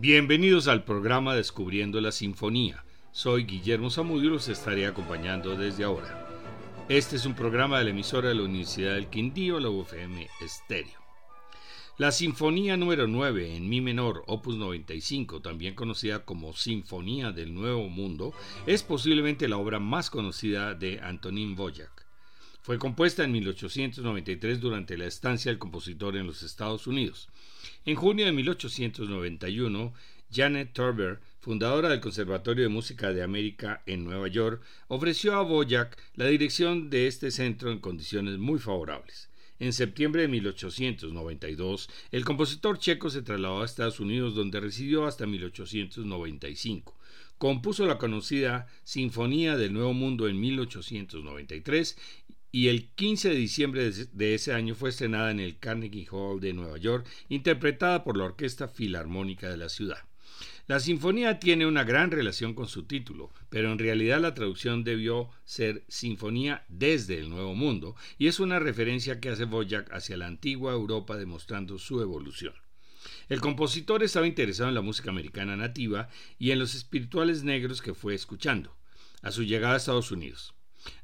Bienvenidos al programa Descubriendo la Sinfonía. Soy Guillermo Zamudio y los estaré acompañando desde ahora. Este es un programa de la emisora de la Universidad del Quindío, la UFM Estéreo. La Sinfonía número 9 en Mi menor, opus 95, también conocida como Sinfonía del Nuevo Mundo, es posiblemente la obra más conocida de Antonín Boyac. Fue compuesta en 1893 durante la estancia del compositor en los Estados Unidos. En junio de 1891, Janet Turber, fundadora del Conservatorio de Música de América en Nueva York, ofreció a Boyac la dirección de este centro en condiciones muy favorables. En septiembre de 1892, el compositor checo se trasladó a Estados Unidos donde residió hasta 1895. Compuso la conocida Sinfonía del Nuevo Mundo en 1893 y el 15 de diciembre de ese año fue estrenada en el Carnegie Hall de Nueva York, interpretada por la Orquesta Filarmónica de la ciudad. La sinfonía tiene una gran relación con su título, pero en realidad la traducción debió ser Sinfonía desde el Nuevo Mundo, y es una referencia que hace Boyack hacia la antigua Europa demostrando su evolución. El compositor estaba interesado en la música americana nativa y en los espirituales negros que fue escuchando, a su llegada a Estados Unidos.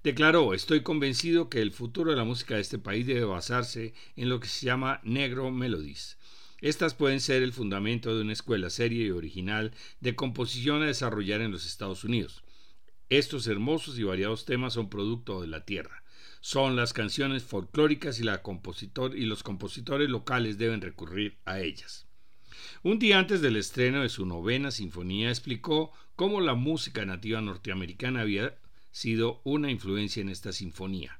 Declaró, estoy convencido que el futuro de la música de este país debe basarse en lo que se llama negro melodies, estas pueden ser el fundamento de una escuela seria y original de composición a desarrollar en los Estados Unidos. Estos hermosos y variados temas son producto de la tierra. Son las canciones folclóricas y, la compositor y los compositores locales deben recurrir a ellas. Un día antes del estreno de su novena sinfonía explicó cómo la música nativa norteamericana había sido una influencia en esta sinfonía.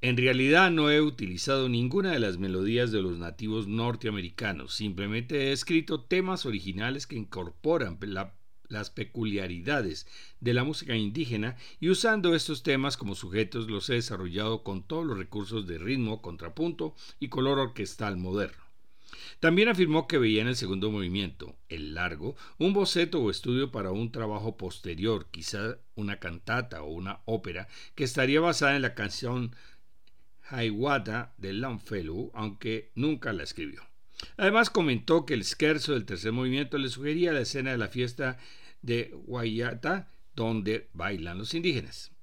En realidad no he utilizado ninguna de las melodías de los nativos norteamericanos, simplemente he escrito temas originales que incorporan las peculiaridades de la música indígena y usando estos temas como sujetos los he desarrollado con todos los recursos de ritmo, contrapunto y color orquestal moderno. También afirmó que veía en el segundo movimiento, el largo, un boceto o estudio para un trabajo posterior, quizá una cantata o una ópera, que estaría basada en la canción Hiawatha de Longfellow, aunque nunca la escribió. Además comentó que el scherzo del tercer movimiento le sugería la escena de la fiesta de Wayata, donde bailan los indígenas.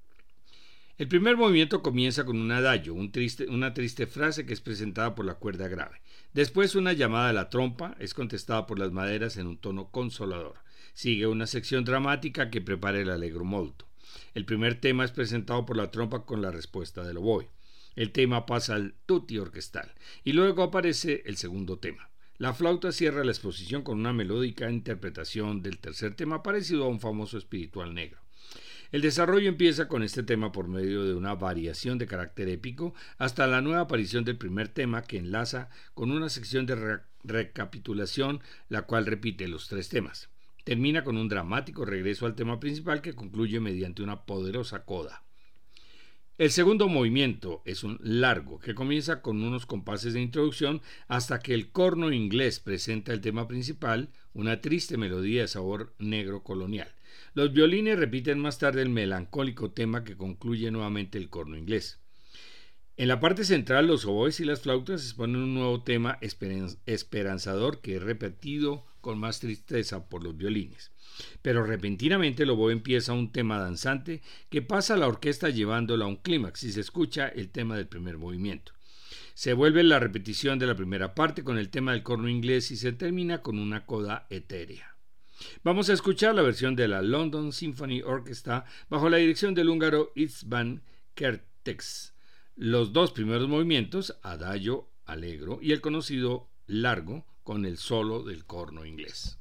El primer movimiento comienza con un adagio, una triste frase que es presentada por la cuerda grave. Después una llamada a la trompa es contestada por las maderas en un tono consolador. Sigue una sección dramática que prepara el alegro molto. El primer tema es presentado por la trompa con la respuesta del oboe. El tema pasa al tutti orquestal y luego aparece el segundo tema. La flauta cierra la exposición con una melódica interpretación del tercer tema parecido a un famoso espiritual negro. El desarrollo empieza con este tema por medio de una variación de carácter épico hasta la nueva aparición del primer tema que enlaza con una sección de recapitulación la cual repite los tres temas. Termina con un dramático regreso al tema principal que concluye mediante una poderosa coda. El segundo movimiento es un largo que comienza con unos compases de introducción hasta que el corno inglés presenta el tema principal, una triste melodía de sabor negro colonial. Los violines repiten más tarde el melancólico tema que concluye nuevamente el corno inglés. En la parte central los oboes y las flautas exponen un nuevo tema esperanzador que es repetido con más tristeza por los violines. Pero repentinamente el oboe empieza un tema danzante que pasa a la orquesta llevándola a un clímax y se escucha el tema del primer movimiento. Se vuelve la repetición de la primera parte con el tema del corno inglés y se termina con una coda etérea. Vamos a escuchar la versión de la London Symphony Orchestra bajo la dirección del húngaro Itzban Kertex. Los dos primeros movimientos, adagio, alegro y el conocido largo con el solo del corno inglés.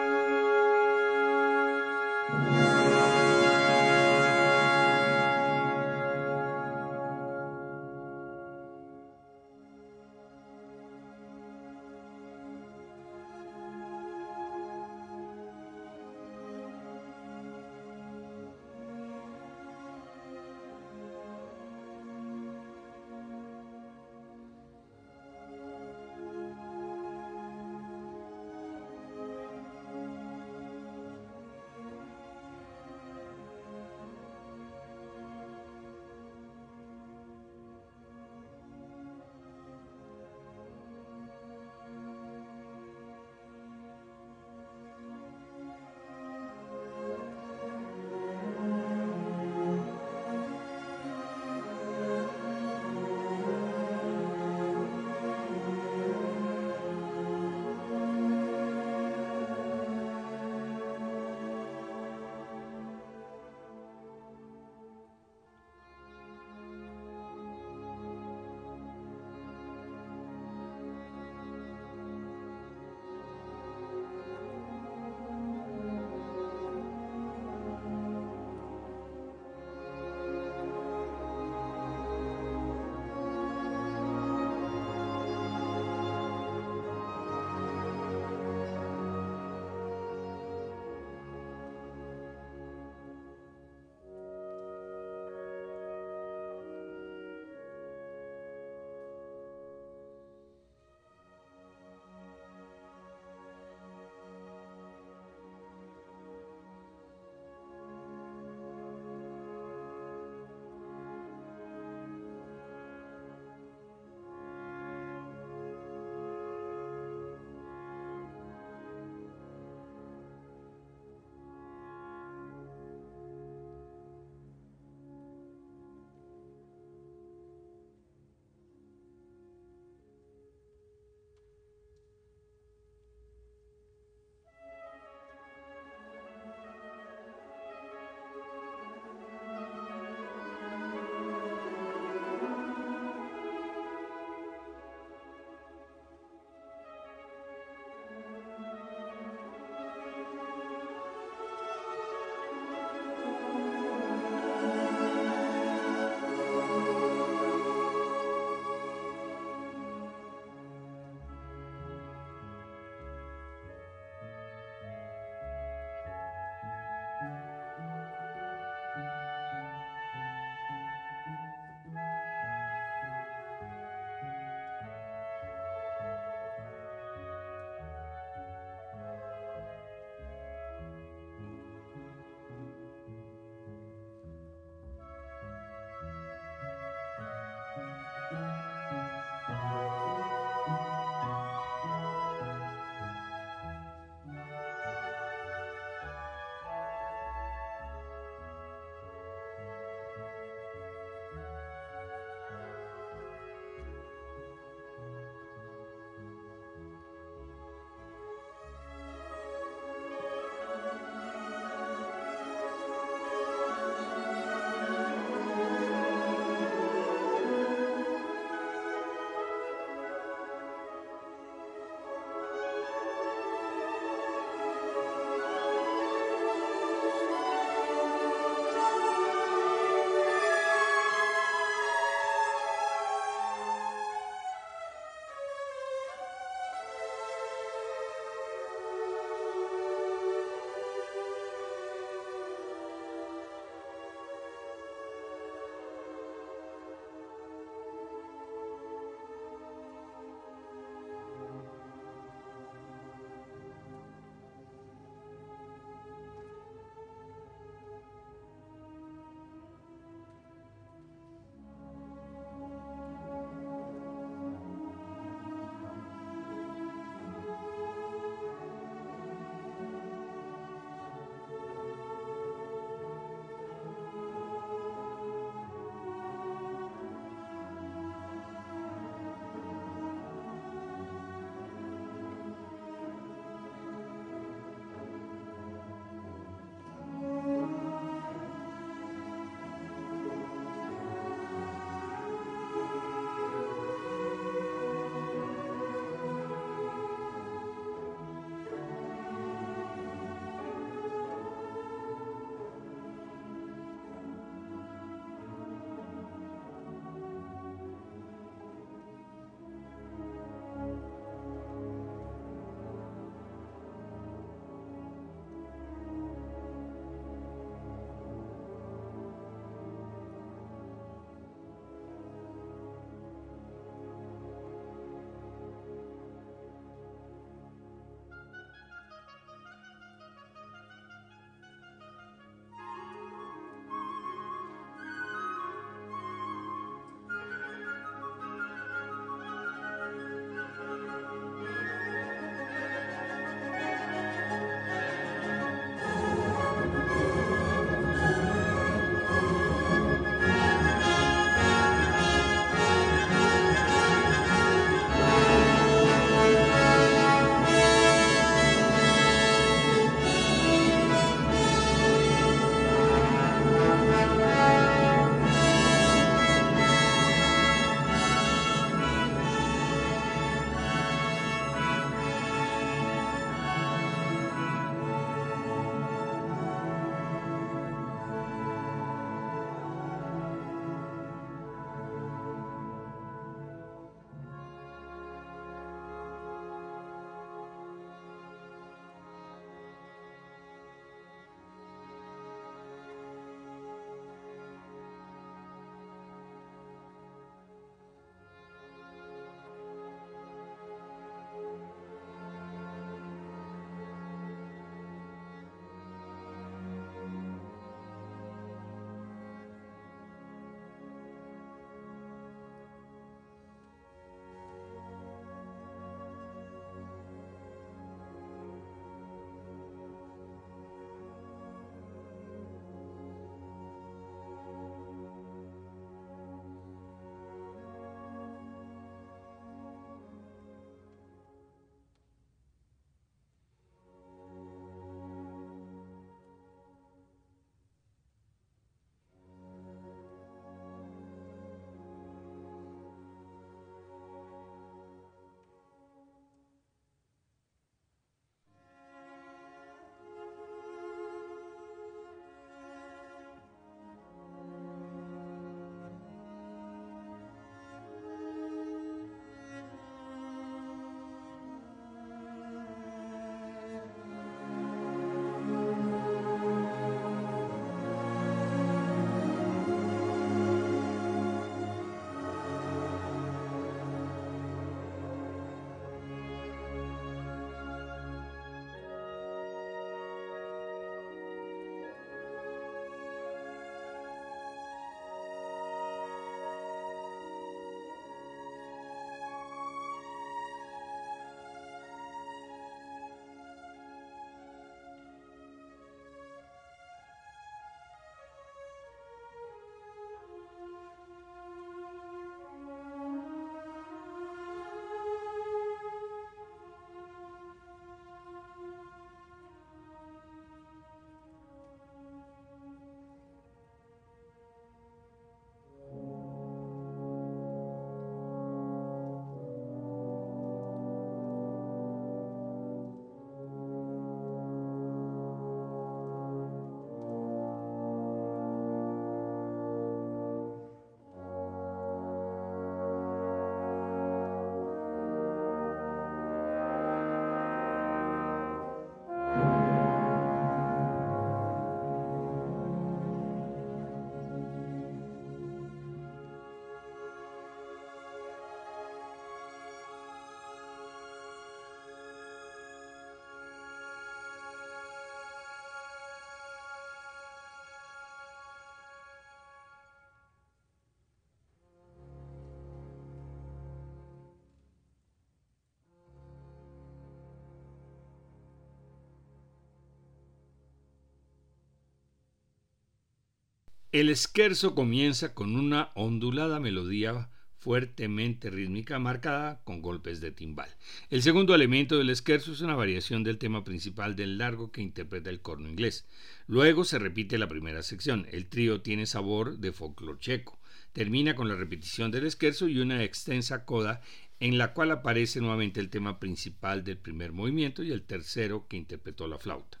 El esquerzo comienza con una ondulada melodía fuertemente rítmica marcada con golpes de timbal. El segundo elemento del esquerzo es una variación del tema principal del largo que interpreta el corno inglés. Luego se repite la primera sección. El trío tiene sabor de folclore checo. Termina con la repetición del esquerzo y una extensa coda en la cual aparece nuevamente el tema principal del primer movimiento y el tercero que interpretó la flauta.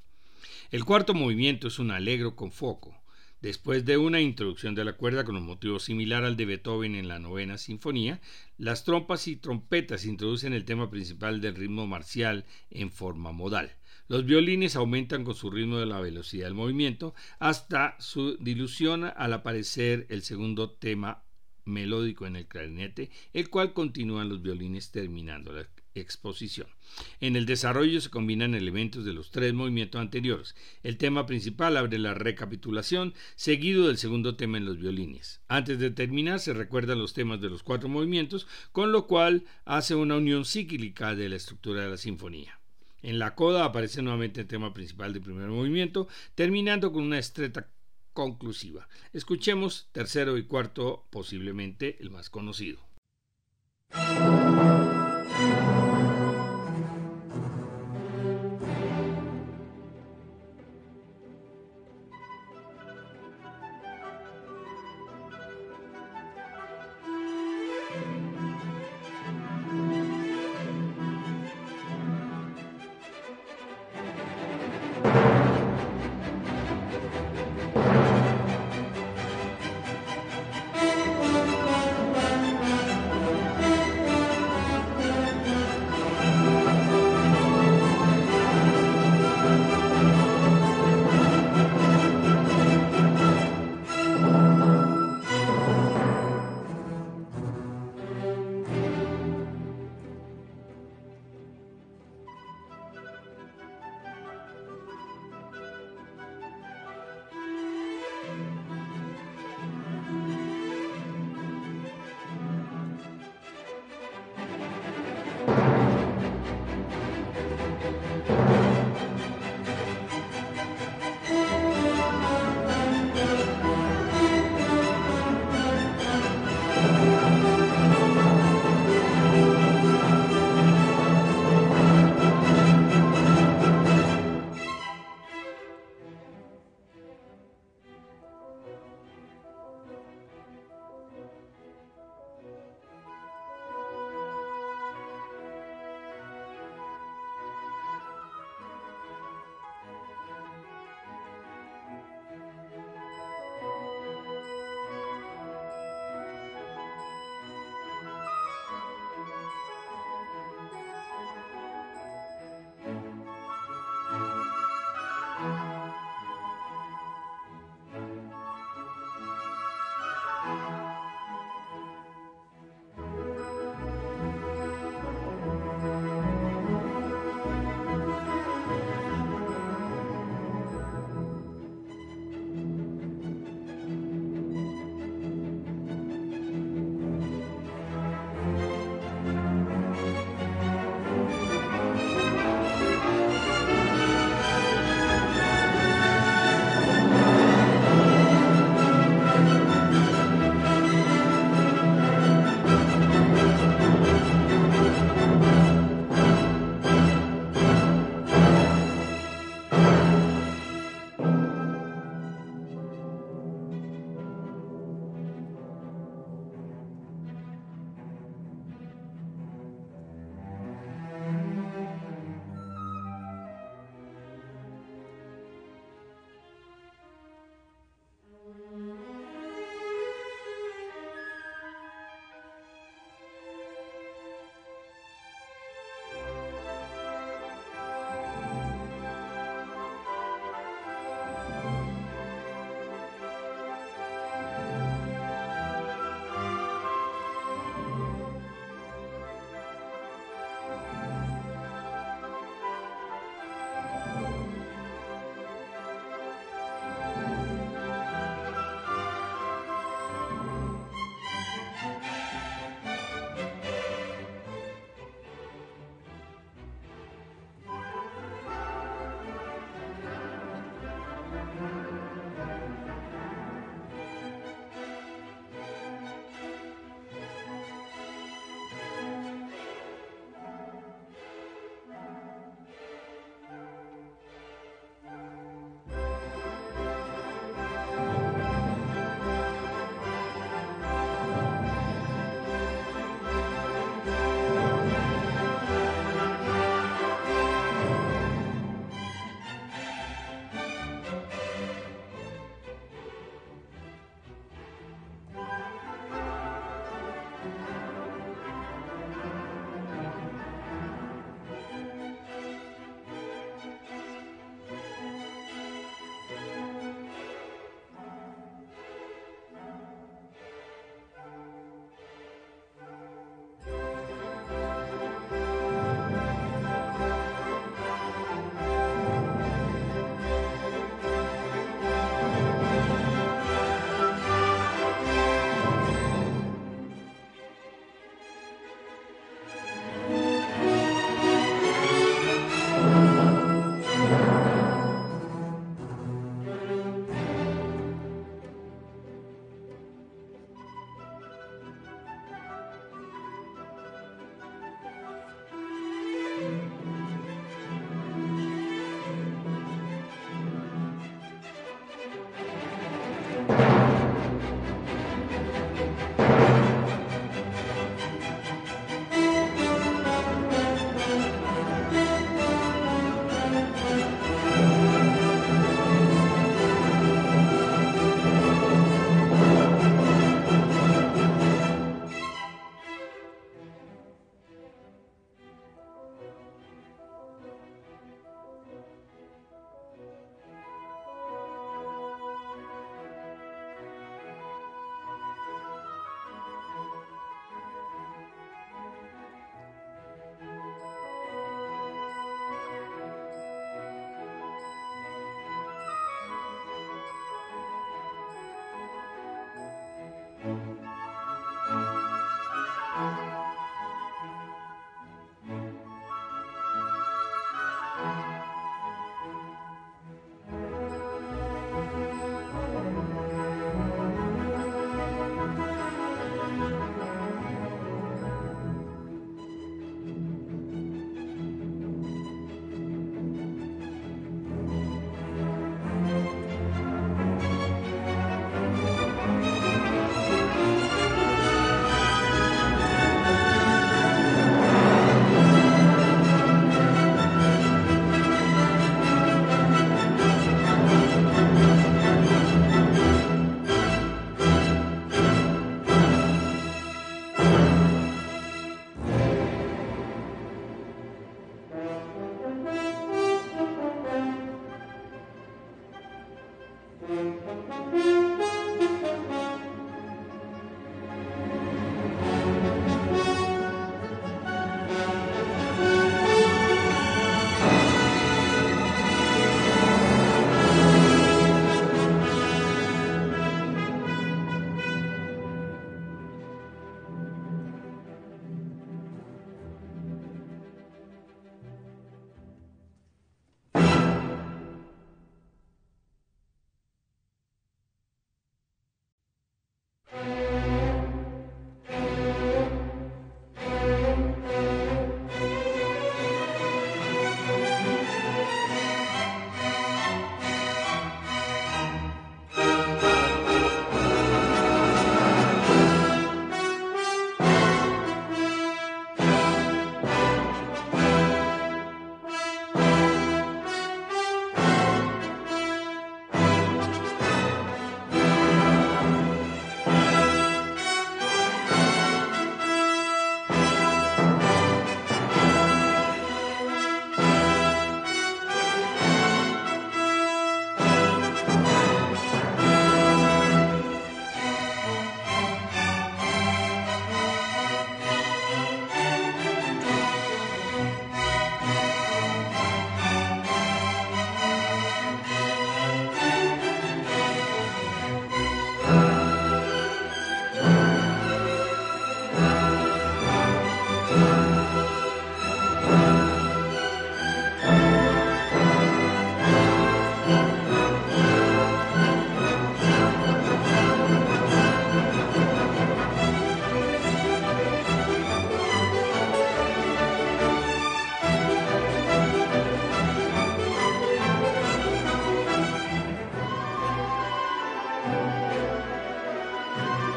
El cuarto movimiento es un alegro con foco. Después de una introducción de la cuerda con un motivo similar al de Beethoven en la novena sinfonía, las trompas y trompetas introducen el tema principal del ritmo marcial en forma modal. Los violines aumentan con su ritmo de la velocidad del movimiento hasta su dilución al aparecer el segundo tema melódico en el clarinete, el cual continúan los violines terminando la exposición. En el desarrollo se combinan elementos de los tres movimientos anteriores. El tema principal abre la recapitulación, seguido del segundo tema en los violines. Antes de terminar, se recuerdan los temas de los cuatro movimientos, con lo cual hace una unión cíclica de la estructura de la sinfonía. En la coda aparece nuevamente el tema principal del primer movimiento, terminando con una estreta conclusiva. Escuchemos tercero y cuarto, posiblemente el más conocido.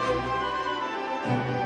Música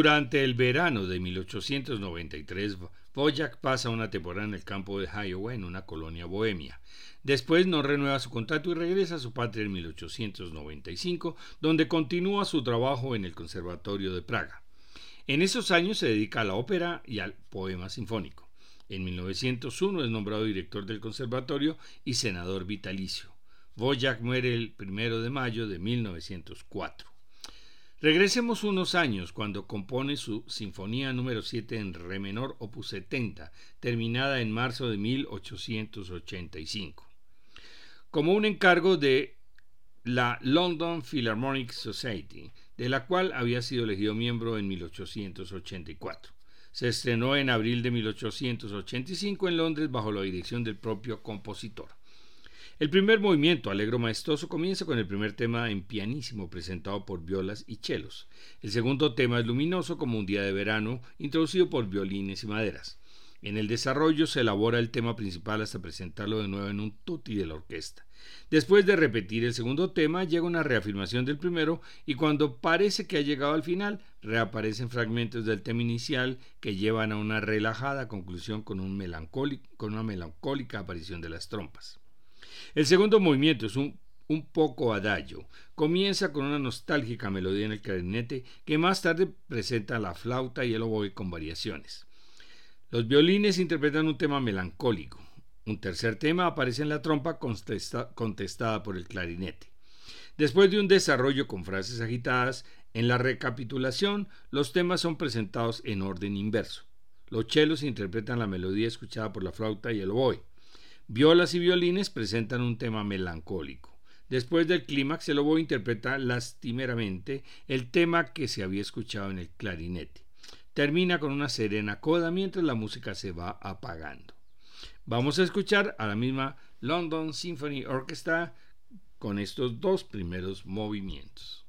Durante el verano de 1893, Boyack pasa una temporada en el campo de Iowa en una colonia bohemia. Después no renueva su contrato y regresa a su patria en 1895, donde continúa su trabajo en el Conservatorio de Praga. En esos años se dedica a la ópera y al poema sinfónico. En 1901 es nombrado director del conservatorio y senador vitalicio. Boyack muere el 1 de mayo de 1904. Regresemos unos años cuando compone su Sinfonía número 7 en Re menor, opus 70, terminada en marzo de 1885. Como un encargo de la London Philharmonic Society, de la cual había sido elegido miembro en 1884. Se estrenó en abril de 1885 en Londres bajo la dirección del propio compositor. El primer movimiento, alegro maestoso, comienza con el primer tema en pianísimo presentado por violas y chelos. El segundo tema es luminoso como un día de verano, introducido por violines y maderas. En el desarrollo se elabora el tema principal hasta presentarlo de nuevo en un tutti de la orquesta. Después de repetir el segundo tema, llega una reafirmación del primero y cuando parece que ha llegado al final, reaparecen fragmentos del tema inicial que llevan a una relajada conclusión con, un con una melancólica aparición de las trompas. El segundo movimiento es un, poco adagio. Comienza con una nostálgica melodía en el clarinete que más tarde presenta la flauta y el oboe con variaciones. Los violines interpretan un tema melancólico. Un tercer tema aparece en la trompa contestada por el clarinete. Después de un desarrollo con frases agitadas, en la recapitulación los temas son presentados en orden inverso. Los chelos interpretan la melodía escuchada por la flauta y el oboe. Violas y violines presentan un tema melancólico. Después del clímax, el oboe interpreta lastimeramente el tema que se había escuchado en el clarinete. Termina con una serena coda mientras la música se va apagando. Vamos a escuchar a la misma London Symphony Orchestra con estos dos primeros movimientos.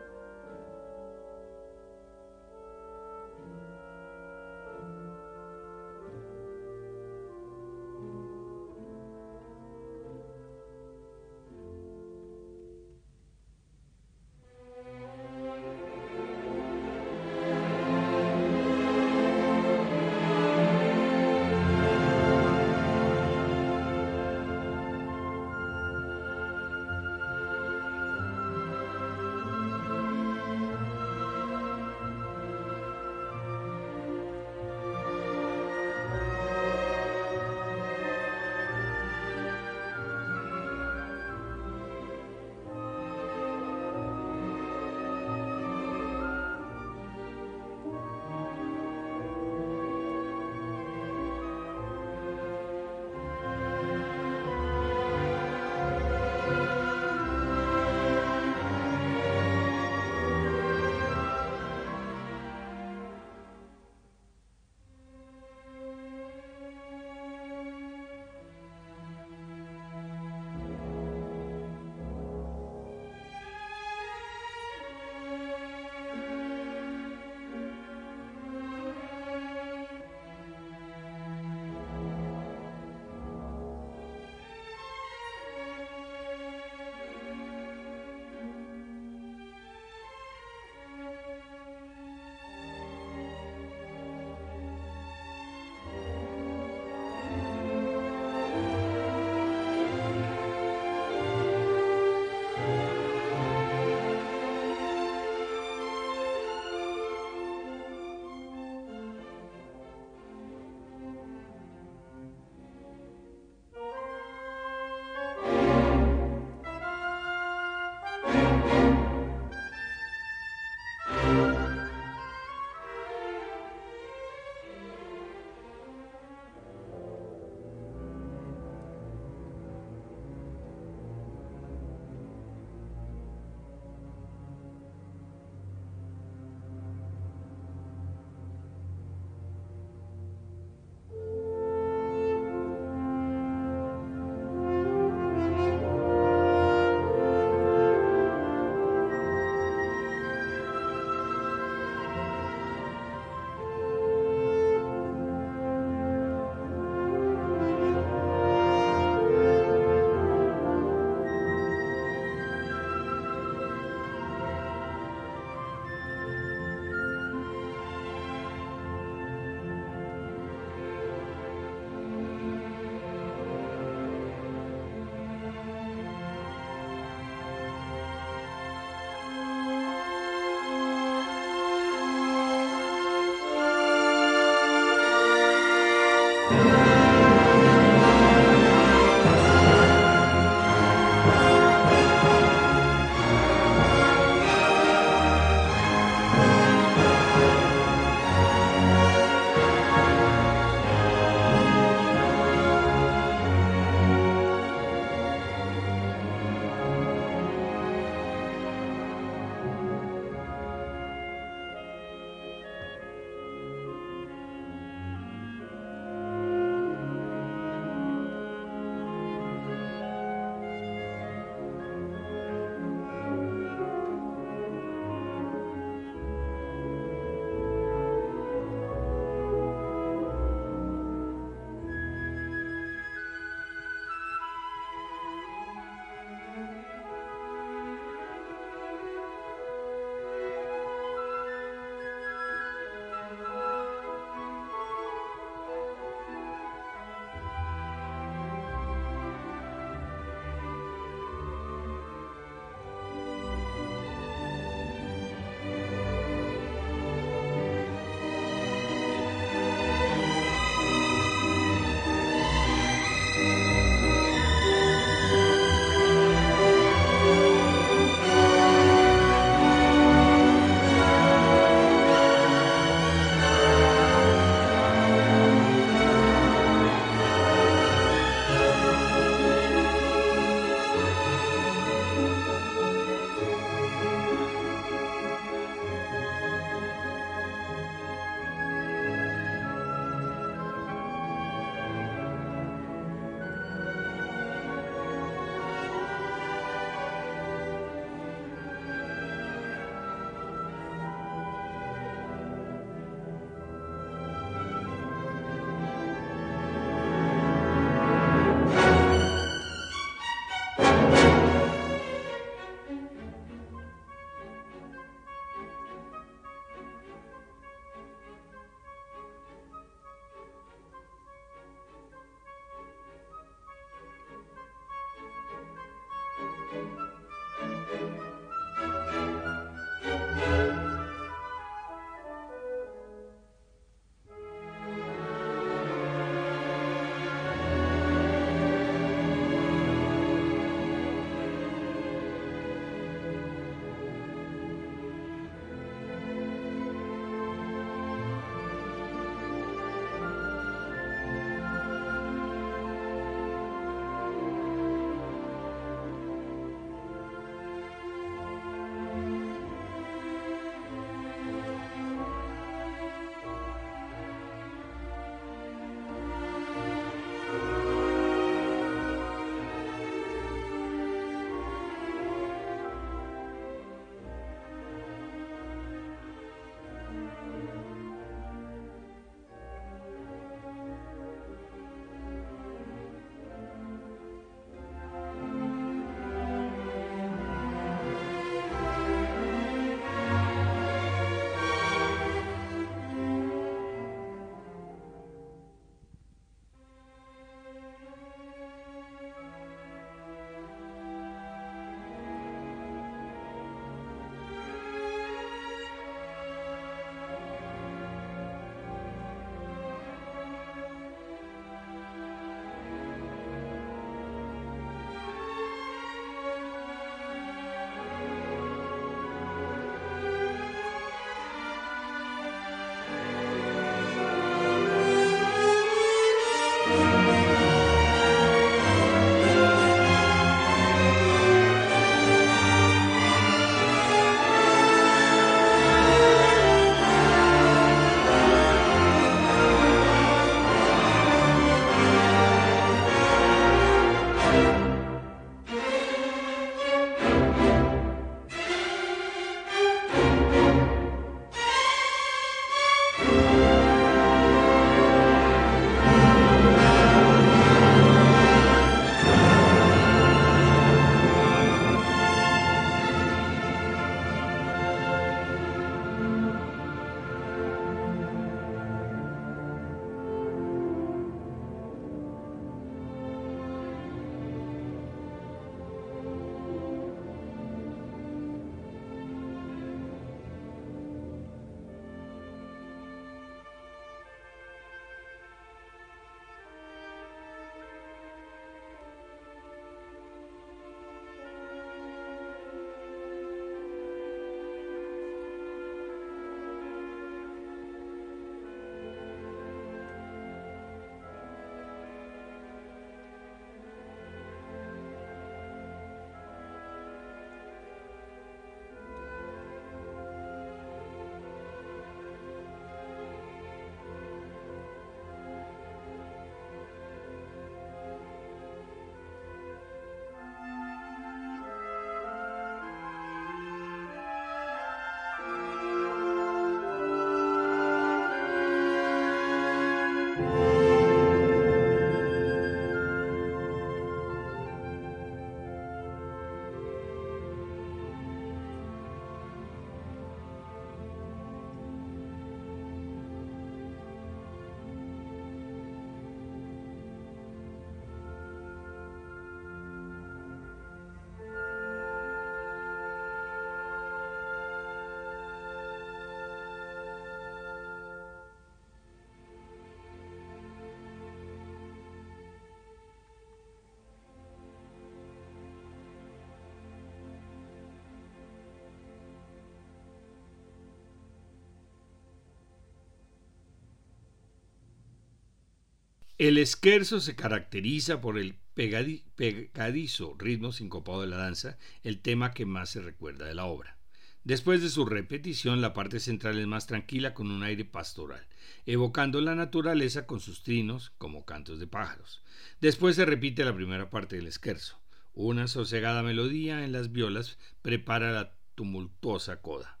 El esquerzo se caracteriza por el pegadizo ritmo sincopado de la danza, el tema que más se recuerda de la obra. Después de su repetición, la parte central es más tranquila con un aire pastoral, evocando la naturaleza con sus trinos como cantos de pájaros. Después se repite la primera parte del esquerzo. Una sosegada melodía en las violas prepara la tumultuosa coda.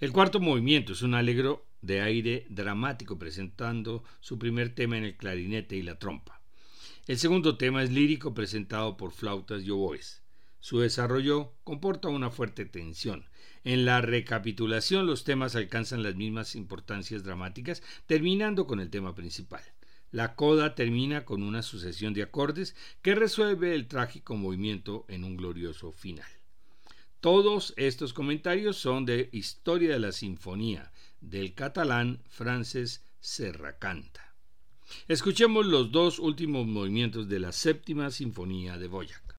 El cuarto movimiento es un alegro de aire dramático presentando su primer tema en el clarinete y la trompa. El segundo tema es lírico presentado por flautas y oboes. Su desarrollo comporta una fuerte tensión. En la recapitulación los temas alcanzan las mismas importancias dramáticas, terminando con el tema principal. La coda termina con una sucesión de acordes que resuelve el trágico movimiento en un glorioso final. Todos estos comentarios son de Historia de la Sinfonía, del catalán Frances Serracanta. Escuchemos los dos últimos movimientos de la séptima sinfonía de Boyac.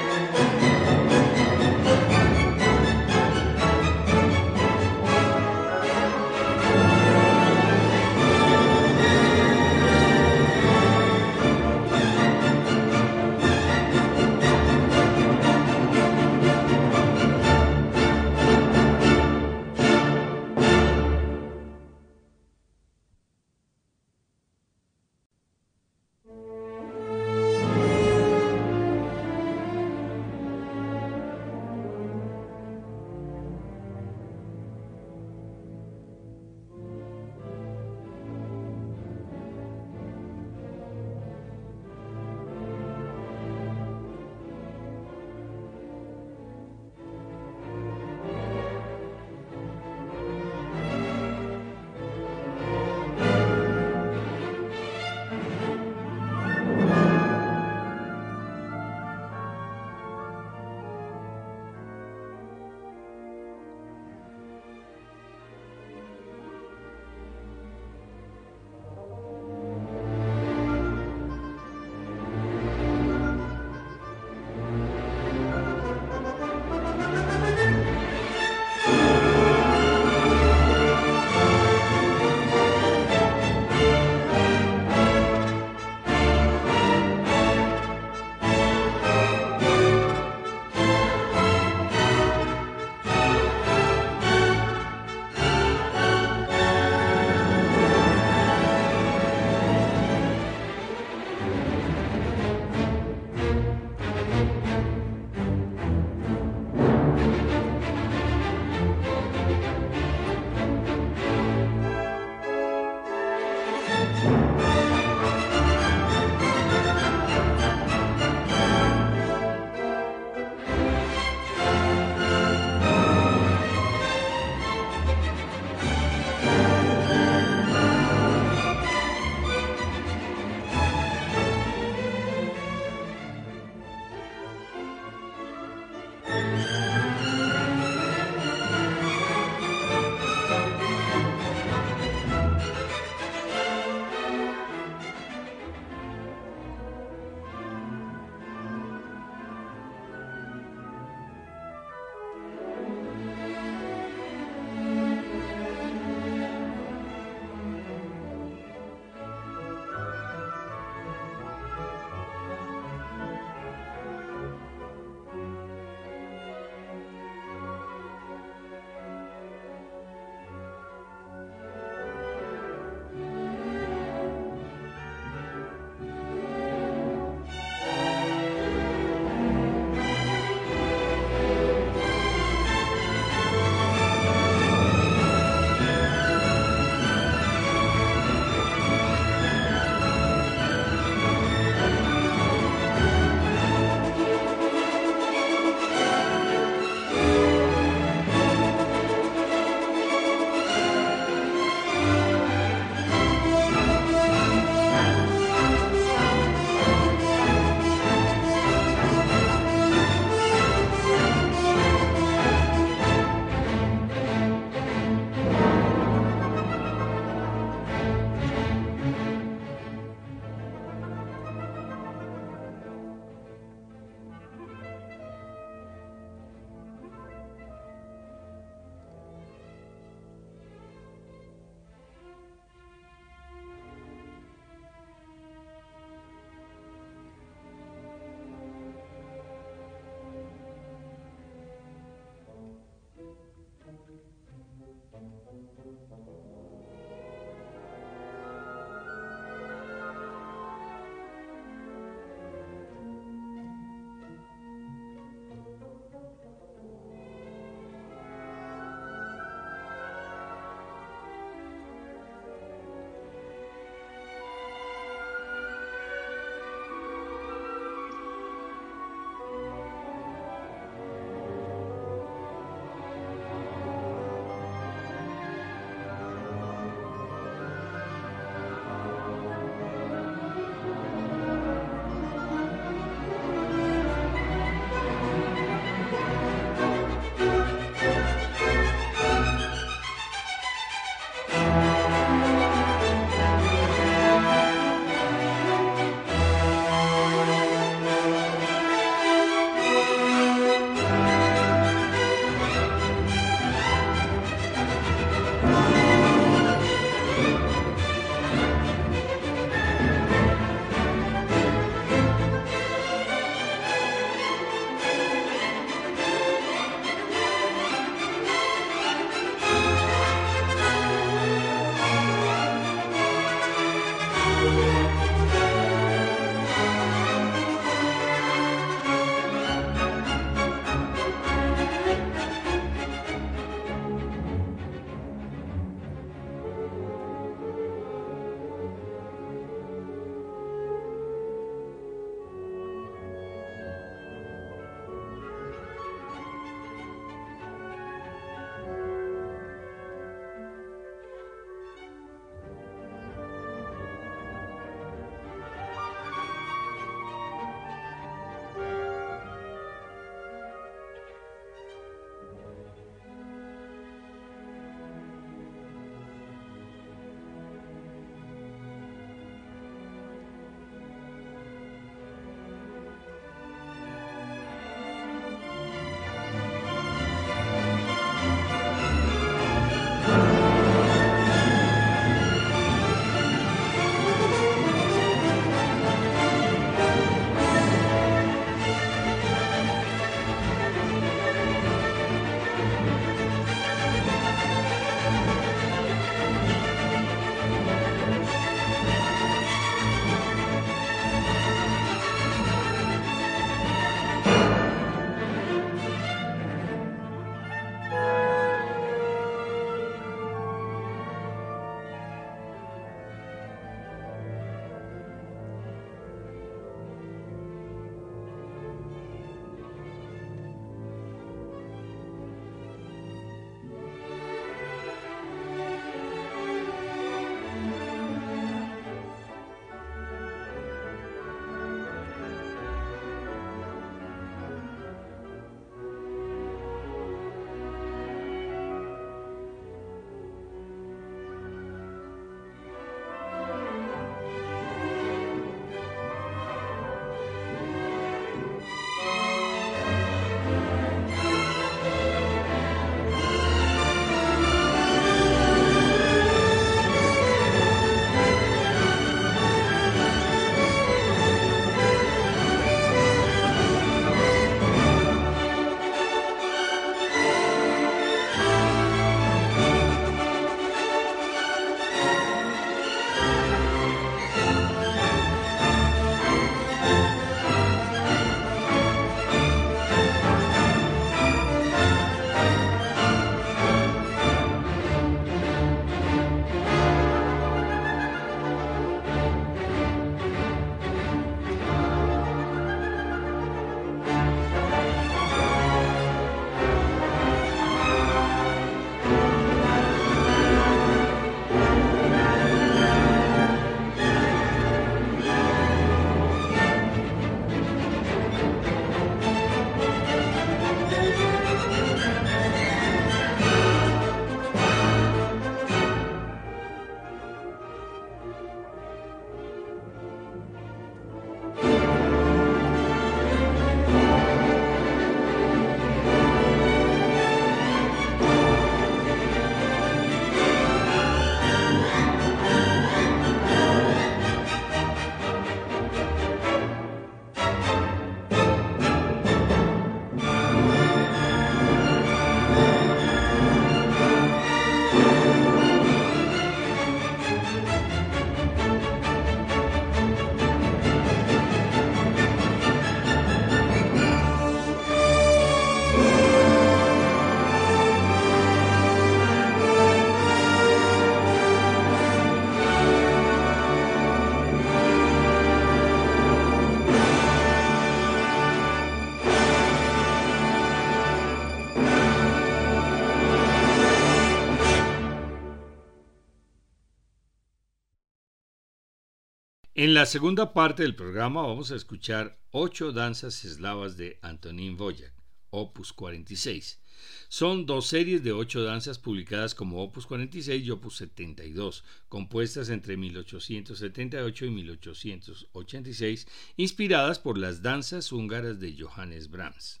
En la segunda parte del programa vamos a escuchar ocho danzas eslavas de Antonín Voyak, opus 46. Son dos series de ocho danzas publicadas como opus 46 y opus 72, compuestas entre 1878 y 1886, inspiradas por las danzas húngaras de Johannes Brahms.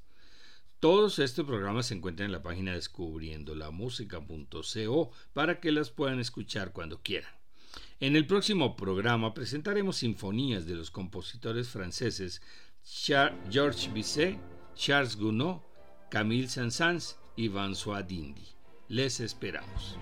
Todos estos programas se encuentran en la página descubriendolamusica.co para que las puedan escuchar cuando quieran. En el próximo programa presentaremos sinfonías de los compositores franceses Georges Bizet, Charles Gounod, Camille Saint-Saëns y François Dindi. Les esperamos.